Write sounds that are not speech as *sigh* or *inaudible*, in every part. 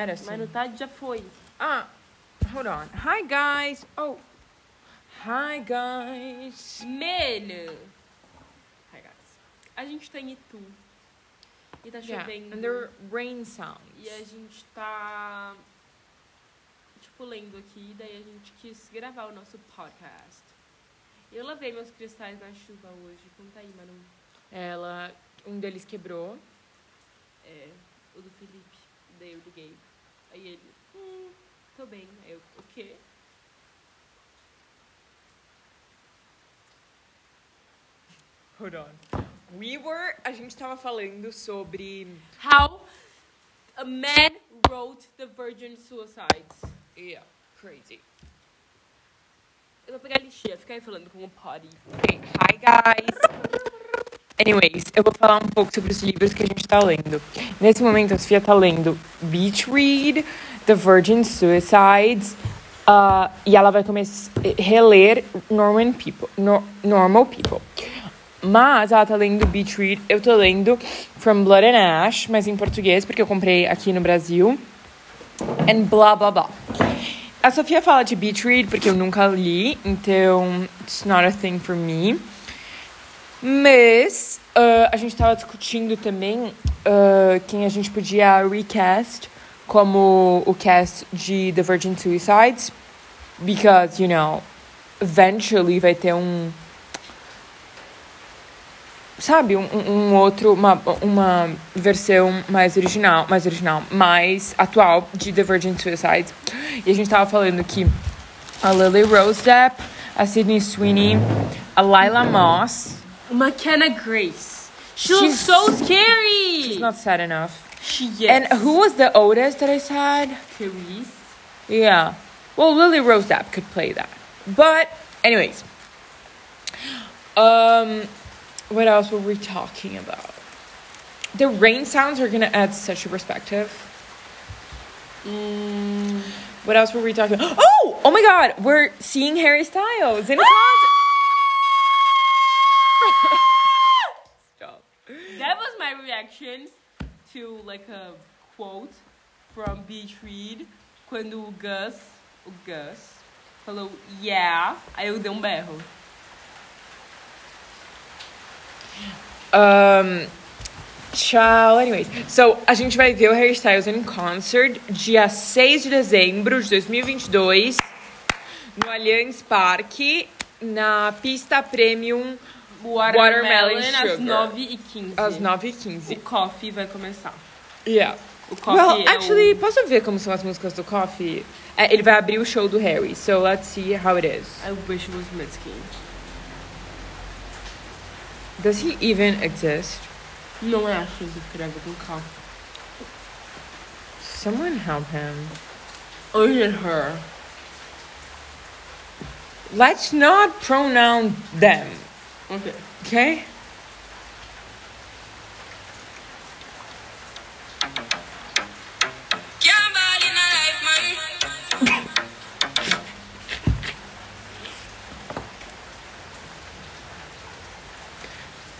era assim. Mas no tarde já foi. Ah, hold on. Hi, guys. Oh. Hi, guys. Mano! Hi, guys. A gente tá em Itu. E tá Yeah, chovendo. and there rain sounds. E a gente tá, tipo, lendo aqui. Daí a gente quis gravar o nosso podcast. Eu lavei meus cristais na chuva hoje. Conta aí, Manu. Ela, um deles quebrou. É, o do Felipe. Daí eu liguei. Aí ele, hum, tô bem. Aí eu, o quê? Hold on. We were, a gente tava falando sobre How a man wrote the Virgin Suicides. Yeah, crazy. Eu vou pegar a lixinha, fica aí falando com o potty. Okay, hi guys. Anyways, eu vou falar um pouco sobre os livros que a gente tá lendo. Nesse momento, a Sofia tá lendo Beach Read, The Virgin Suicides, uh, e ela vai começar a reler Norman People, Nor- Normal People. Mas ela tá lendo Beach Read, eu tô lendo From Blood and Ash, mas em português, porque eu comprei aqui no Brasil. And blá blá blá. A Sofia fala de Beach Read porque eu nunca li, então it's not a thing for me. Mas ah, a gente tava discutindo também ah, quem a gente podia recast como o cast de The Virgin Suicides. Because, you know, eventually vai ter um. Sabe, um- um outro, uma, uma versão mais original, mais original, mais atual de The Virgin Suicides. E a gente tava falando que a Lily Rose Depp, a Sydney Sweeney, a Lila Moss. McKenna Grace. She looks She's- so scary. She's not sad enough. She yes. And who was the oldest that I said? Clarice. Yeah. Well, Lily Rose Depp could play that. But, anyways. Um, what else were we talking about? The rain sounds are gonna add such a perspective. Mm. What else were we talking about? Oh! Oh my god! We're seeing Harry Styles in a concert! Reaction to like a quote from Beach Read quando o Gus, o Gus, falou yeah, aí eu dei um berro. Um, tchau. Anyways, so a gente vai ver o Harry Styles in concert dia 6 de dezembro de 2022 no Allianz Parque na pista premium Watermelon, Watermelon às Sugar. 9h15. às O 9h15. Koffee vai começar. Yeah. O Koffee Well, é actually, o... posso ver como são as músicas do Koffee? É, ele vai abrir o show do Harry, so let's see how it is. I wish it was Mitski. Does he even exist? Não acho que escreve com K. Someone help him. It her? Let's not pronoun them, Ok. okay?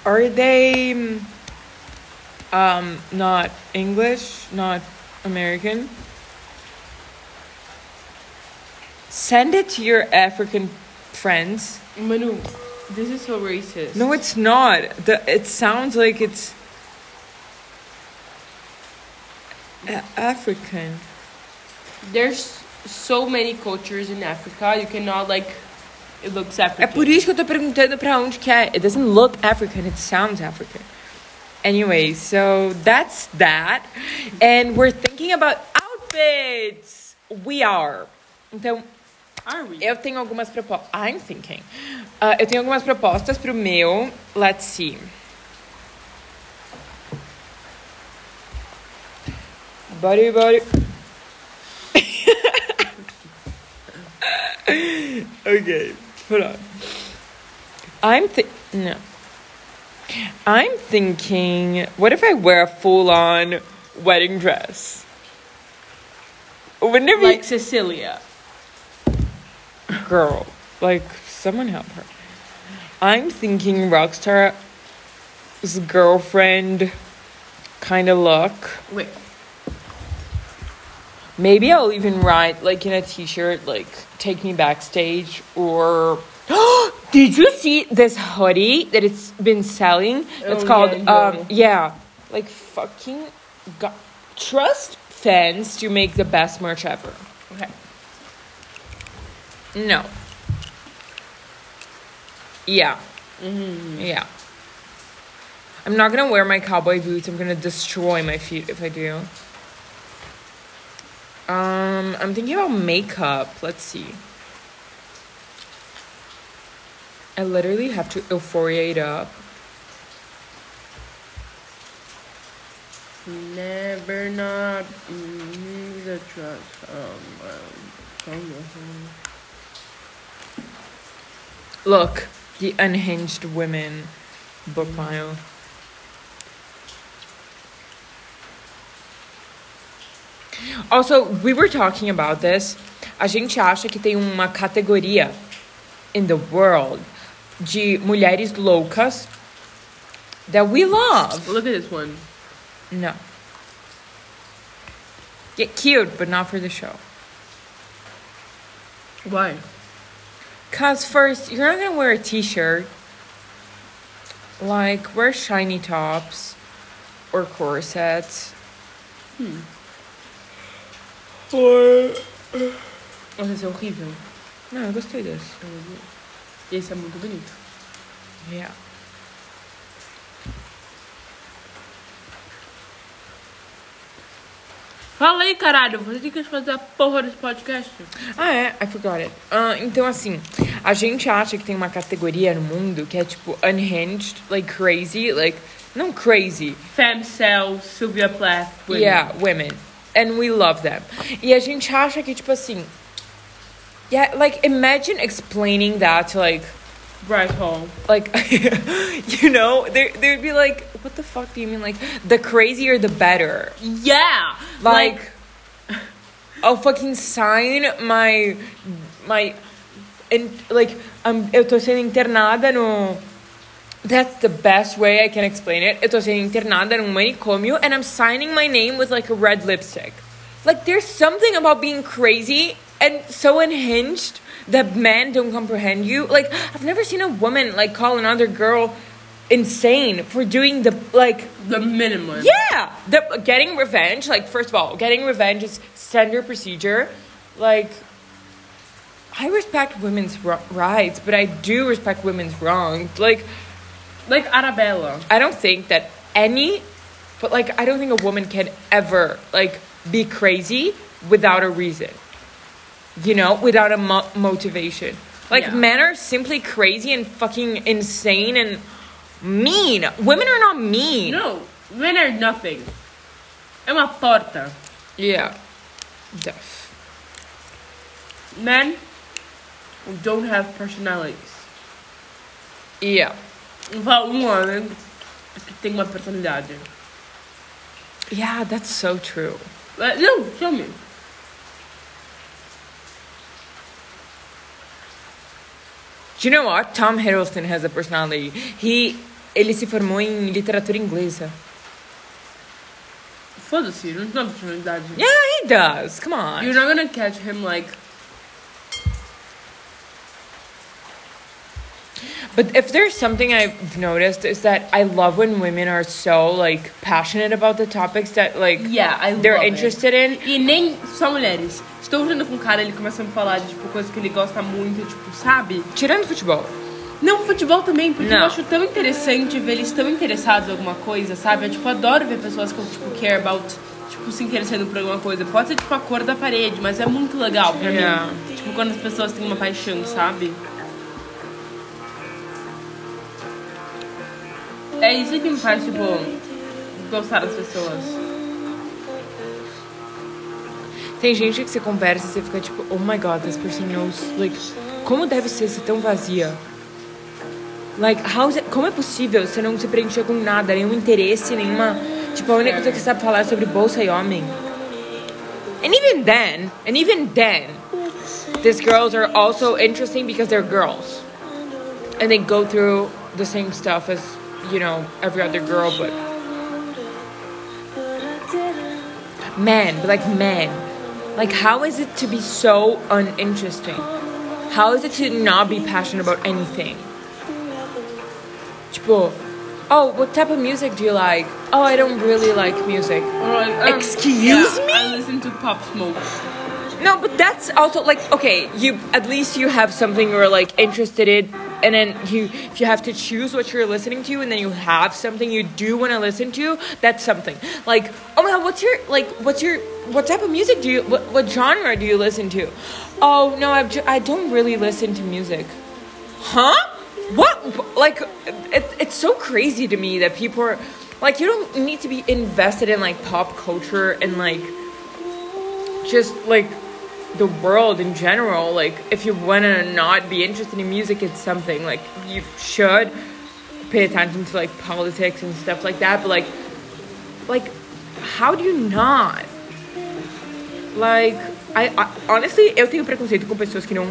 Are they mm, um not English, not American? Send it to your African friends. Manu, this is so racist. No, it's not. The it sounds like it's African. There's so many cultures in Africa. You cannot like. It looks African. É por isso que eu tô perguntando pra onde que é. It doesn't look African, it sounds African. Anyway, so that's that. And we're thinking about outfits. We are. Então? Eu tenho algumas propostas. I'm thinking. Uh, eu tenho algumas propostas pro meu. Let's see. Body, body. *laughs* hold on. I'm thi- no. I'm thinking, what if I wear a full-on wedding dress? Wouldn't it be Like Cecilia. Girl? Like someone help her. I'm thinking Rockstar's girlfriend kind of look. Wait. Maybe I'll even write like in a t-shirt like take me backstage or *gasps* Did you see this hoodie that it's been selling? It's Oh, called yeah, um yeah. like fucking go- trust fans to make the best merch ever. Okay. No. Yeah. Mm-hmm. Yeah. I'm not gonna wear my cowboy boots. I'm gonna destroy my feet if I do. Um, I'm thinking about makeup. Let's see. I literally have to euphoriate up. Never not mm, the trust. Um, um, Look, the unhinged women book mile. Also, we were talking about this. A gente acha que tem uma categoria in the world de mulheres loucas that we love. Look at this one. No. Get cute, but not for the show. Why? Cause first, you're not gonna wear a t-shirt. Like wear shiny tops or corsets. Or Nossa, esse é horrível. não, eu gostei desse. E esse é muito bonito. Yeah. Fala aí, caralho. Você tem que fazer a porra desse podcast. Ah, é, I forgot it. Ah, então, assim, a gente acha que tem uma categoria no mundo que é tipo unhinged, like crazy, like não crazy, Femcel, Sylvia Plath. women. Yeah, women. And we love them. E a gente acha que, tipo assim. Yeah, like, imagine explaining that to, like, Bryce Hall. like, *laughs* you know, they they'd be like, what the fuck do you mean? Like, the crazier the better. Yeah! Like, I'll *laughs* fucking sign my, my, and, like, um, eu tô sendo internada no. That's the best way I can explain it. Eu tô sendo internada num manicômio and I'm signing my name with like a red lipstick. Like there's something about being crazy and so unhinged that men don't comprehend you. Like I've never seen a woman like call another girl insane for doing the like the minimum. yeah, the getting revenge. Like first of all, getting revenge is standard procedure. Like I respect women's ro- rights, but I do respect women's wrongs. Like Like Arabella. I don't think that any, but like I don't think a woman can ever like be crazy without a reason. You know, without a mo- motivation. Like Yeah. men are simply crazy and fucking insane and mean. Women are not mean. No, men are nothing. É uma porta. Yeah. Deaf. Men don't have personalities. Yeah. Falar um homem que tem uma personalidade. Yeah, that's so true. Uh, Não, show me. Do you know what? Tom Hiddleston has a personality. He ele se formou em literatura inglesa. Foda-se, não tem uma personalidade. Yeah, he does. Come on. You're not gonna catch him like. But if there's something I've noticed is that I love when women are so like passionate about the topics that like Yeah, I they're love it. interested in. E nem só mulheres. Estou junto com um cara, ele começa a me falar de tipo, coisas que ele gosta muito, tipo, sabe? Tirando futebol. Não, futebol também, porque Não. eu acho tão interessante ver eles tão interessados em alguma coisa, sabe? Eu, tipo, adoro ver pessoas que eu, tipo, care about, tipo, se interessando por alguma coisa. Pode ser, tipo, a cor da parede, mas é muito legal pra Yeah. mim. Tipo, quando as pessoas têm uma paixão, sabe? É isso que me faz, tipo, gostar das pessoas. Tem gente que você conversa e você fica tipo, oh my god, this person knows like como deve ser ser tão vazia. Like, how is it- como é possível você não se preencher com nada, nenhum interesse, nenhuma. Tipo, a única coisa que você sabe falar é sobre bolsa e homem. And even then, and even then, these girls are also interesting because they're girls. And they go through the same stuff as, you know, every other girl, but. Men, but like men. Like, how is it to be so uninteresting? How is it to not be passionate about anything? Tipo, oh, what type of music do you like? Oh, I don't really like music. Or like, um, Excuse yeah, me? I listen to Pop Smoke. No, but that's also like okay. You at least you have something you're like interested in, and then you if you have to choose what you're listening to, and then you have something you do want to listen to. That's something. Like oh my god, what's your like what's your what type of music do you what, what genre do you listen to? Oh no, I've ju- I don't really listen to music. Huh? What? Like it, it's so crazy to me that people are like you don't need to be invested in like pop culture and like just like the world in general like if you want to not be interested in music it's something like you should pay attention to like politics and stuff like that but like like how do you not like I, I honestly eu tenho preconceito com pessoas que não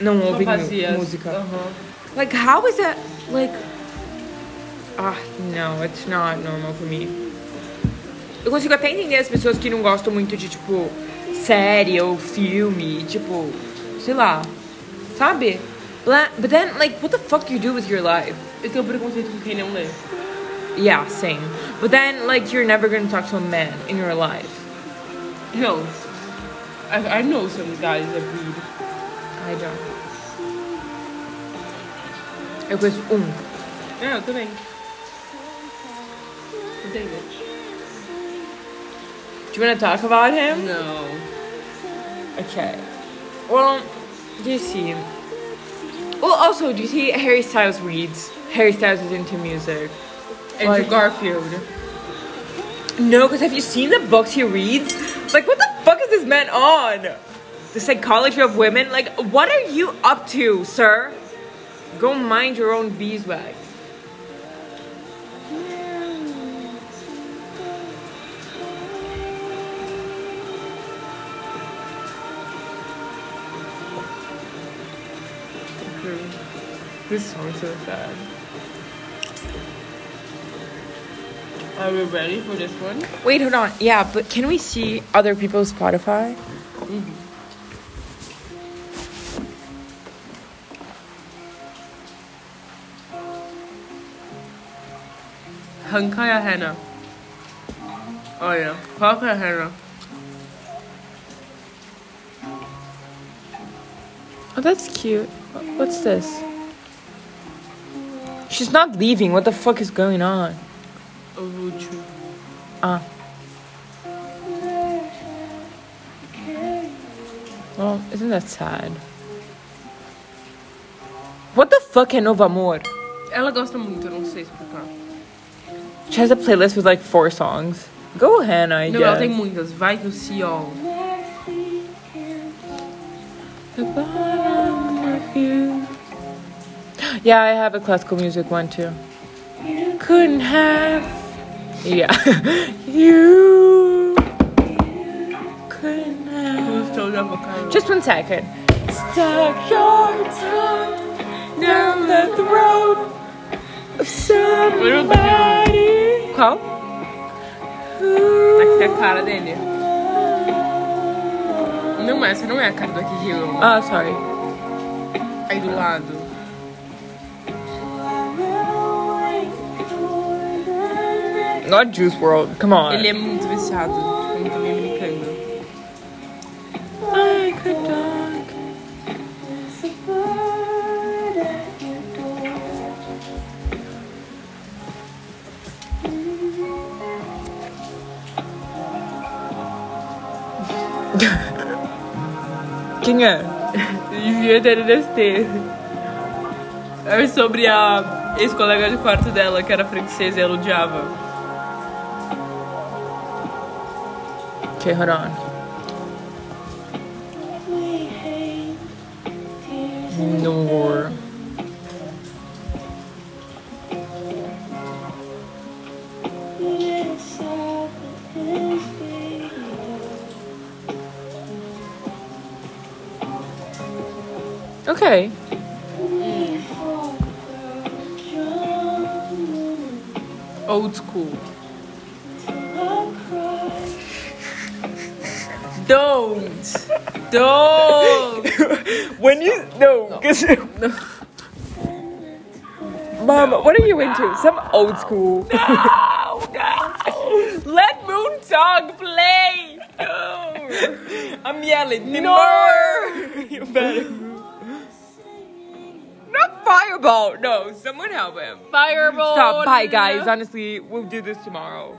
não ouvem Vazias. música Aham. like how is that like ah no it's not normal for me eu consigo até entender as pessoas que não gostam muito de tipo série ou filme tipo sei lá sabe But but then like what the fuck you do with your life Eu tenho preconceito com quem não lê. yeah same but then like you're never gonna talk to a man in your life No. I, I know some guys that read. I don't eu conheço um É, eu também. O David. do you want to talk about him No. Okay. Well, do you see? Well, also, do you see Harry Styles reads? Harry Styles is into music. Andrew Like- Garfield. No, because have you seen the books he reads? Like, what the fuck is this man on? The psychology of women? Like, what are you up to, sir? Go mind your own beeswax. Mm-hmm. This song is so sad. Are we ready for this one? Wait, hold on. Yeah, but can we see other people's Spotify? Mm-hmm. Hankaya Hannah. Oh yeah. Oh, that's cute. What's this? She's not leaving. What the fuck is going on? Oruchu. Ah. Well, isn't that sad? What the fuck é Novo Amor? Ela gosta muito, eu não sei explicar. She has a playlist with like four songs. Go Hannah, I Não, ela tem muitas. Vai do Sion. The bottom of you. Yeah, I have a classical music one too. Couldn't have. Yeah. *laughs* you couldn't have. Who's told avocado? Just one second. Stuck your tongue down the throat of. Qual? Aqui tem a cara dele. Não, essa não é a cara do Aki Hero. Oh, sorry. Aí do lado. Not Juice World. Come on. Ele é muito viciado. Devia ter DST. É sobre a ex-colega de quarto dela, que era francesa e ela odiava. Okay, hold on. No. Okay. Old school. Don't. Don't. *laughs* when you no, because Mom, what are you into? Some old school. No, no. Let Moon Dog play. No. *laughs* I'm yelling. No. Timber! *laughs* you better. Not fireball. No, someone help him. Fireball. Stop. Bye, guys. Honestly, we'll do this tomorrow.